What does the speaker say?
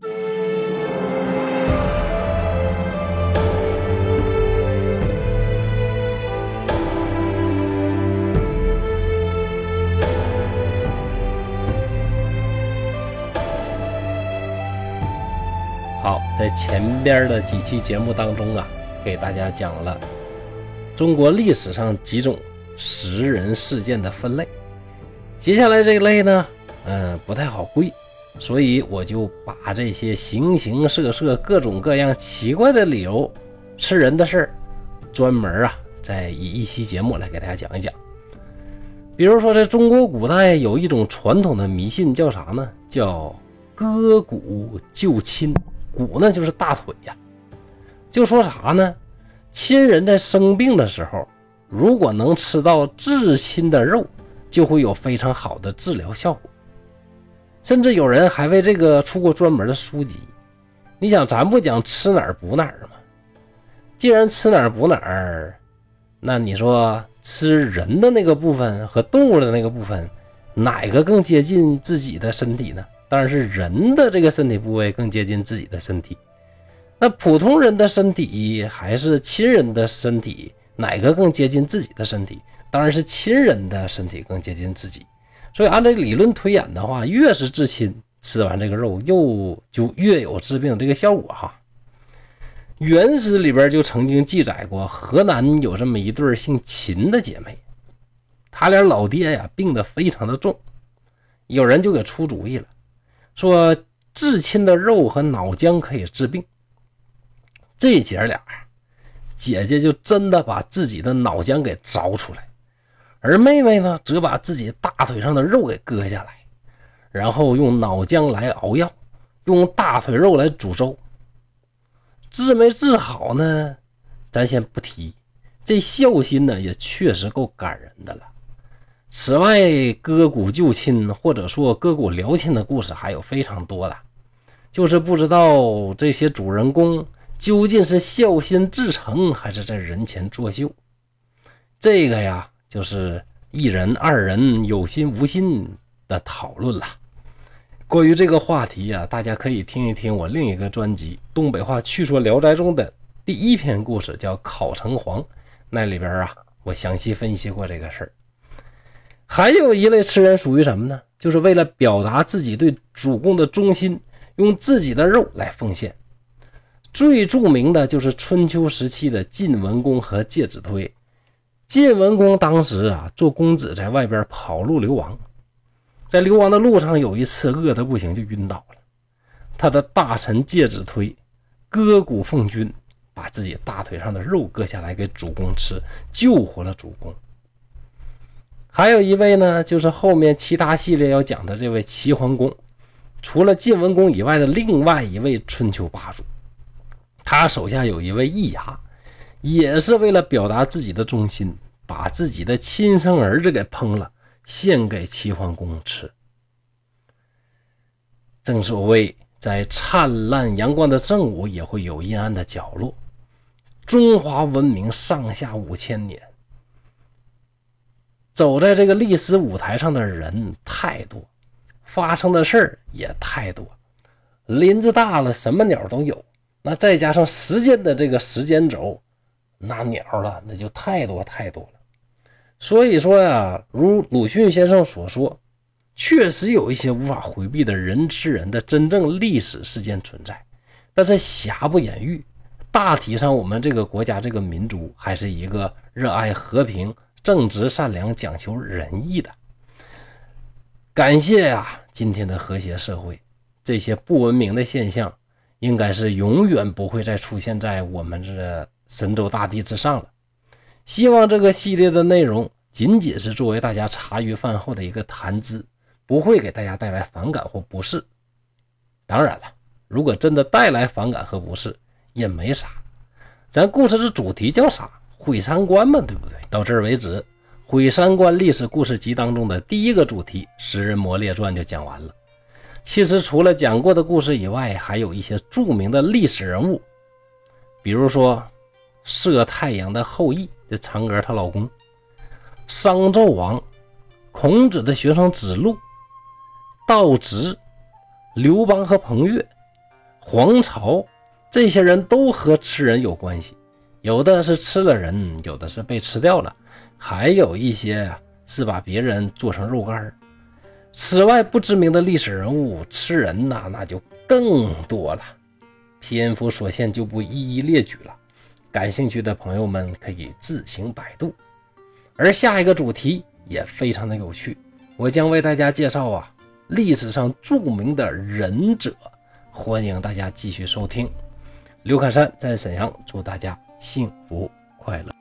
好，在前边的几期节目当中啊，给大家讲了中国历史上几种食人事件的分类。接下来这一类呢，嗯，不太好归，所以我就把这些形形色色、各种各样奇怪的理由吃人的事儿，专门啊，再以一期节目来给大家讲一讲。比如说，在中国古代有一种传统的迷信，叫啥呢？叫割骨救亲。骨呢，就是大腿呀。就说啥呢？亲人在生病的时候，如果能吃到至亲的肉，就会有非常好的治疗效果。甚至有人还为这个出过专门的书籍。你想，咱不讲吃哪儿补哪儿吗？既然吃哪儿补哪儿，那你说吃人的那个部分和动物的那个部分，哪个更接近自己的身体呢？当然是人的这个身体部位更接近自己的身体，那普通人的身体还是亲人的身体，哪个更接近自己的身体？当然是亲人的身体更接近自己。所以按照理论推演的话，越是至亲，吃完这个肉又就越有治病这个效果哈。原始里边就曾经记载过，河南有这么一对姓秦的姐妹，她俩老爹呀病得非常的重，有人就给出主意了。说至亲的肉和脑浆可以治病，这姐俩，姐姐就真的把自己的脑浆给凿出来，而妹妹呢，则把自己大腿上的肉给割下来，然后用脑浆来熬药，用大腿肉来煮粥。治没治好呢？咱先不提，这孝心呢，也确实够感人的了。此外，割骨救亲或者说割骨疗亲的故事还有非常多的，就是不知道这些主人公究竟是孝心至诚，还是在人前作秀。这个呀，就是一人、二人有心无心的讨论了。关于这个话题呀，大家可以听一听我另一个专辑《东北话趣说聊斋》中的第一篇故事，叫《考城隍》，那里边啊，我详细分析过这个事儿。还有一类吃人属于什么呢？就是为了表达自己对主公的忠心，用自己的肉来奉献。最著名的就是春秋时期的晋文公和介子推。晋文公当时啊，做公子在外边跑路流亡，在流亡的路上，有一次饿得不行就晕倒了。他的大臣介子推割骨奉君，把自己大腿上的肉割下来给主公吃，救活了主公。还有一位呢，就是后面其他系列要讲的这位齐桓公，除了晋文公以外的另外一位春秋霸主，他手下有一位易牙，也是为了表达自己的忠心，把自己的亲生儿子给烹了，献给齐桓公吃。正所谓，在灿烂阳光的正午，也会有阴暗的角落。中华文明上下五千年。走在这个历史舞台上的人太多，发生的事儿也太多。林子大了，什么鸟都有。那再加上时间的这个时间轴，那鸟了那就太多太多了。所以说呀，如鲁迅先生所说，确实有一些无法回避的人吃人的真正历史事件存在。但是瑕不掩瑜，大体上我们这个国家这个民族还是一个热爱和平。正直善良、讲求仁义的，感谢呀！今天的和谐社会，这些不文明的现象，应该是永远不会再出现在我们这神州大地之上了。希望这个系列的内容仅仅是作为大家茶余饭后的一个谈资，不会给大家带来反感或不适。当然了，如果真的带来反感和不适，也没啥。咱故事的主题叫啥？毁三观嘛，对不对？到这儿为止，《毁三观历史故事集》当中的第一个主题《食人魔列传》就讲完了。其实除了讲过的故事以外，还有一些著名的历史人物，比如说射太阳的后羿，这嫦娥她老公；商纣王、孔子的学生子路、道直、刘邦和彭越、黄巢，这些人都和吃人有关系，有的是吃了人，有的是被吃掉了，还有一些是把别人做成肉干此外，不知名的历史人物吃人呐，那就更多了。篇幅所限，就不一一列举了。感兴趣的朋友们可以自行百度。而下一个主题也非常的有趣，我将为大家介绍啊历史上著名的忍者，欢迎大家继续收听。刘侃山在沈阳，祝大家幸福快乐。